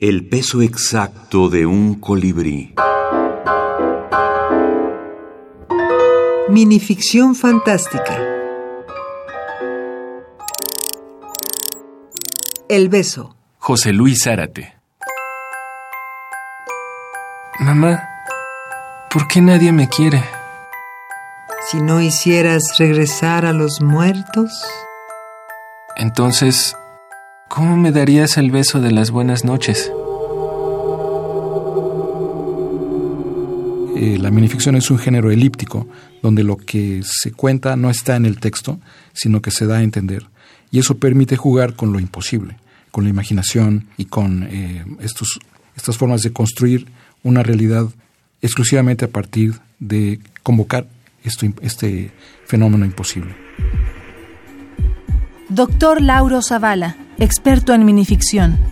El peso exacto de un colibrí. Minificción fantástica. El beso. José Luis Zárate. Mamá, ¿por qué nadie me quiere? Si no hicieras regresar a los muertos. Entonces, ¿cómo me darías el beso de las buenas noches? Eh, la minificción es un género elíptico, donde lo que se cuenta no está en el texto, sino que se da a entender. Y eso permite jugar con lo imposible, con la imaginación y con eh, estos, estas formas de construir una realidad exclusivamente a partir de convocar esto, este fenómeno imposible. Doctor Lauro Zavala, experto en minificción.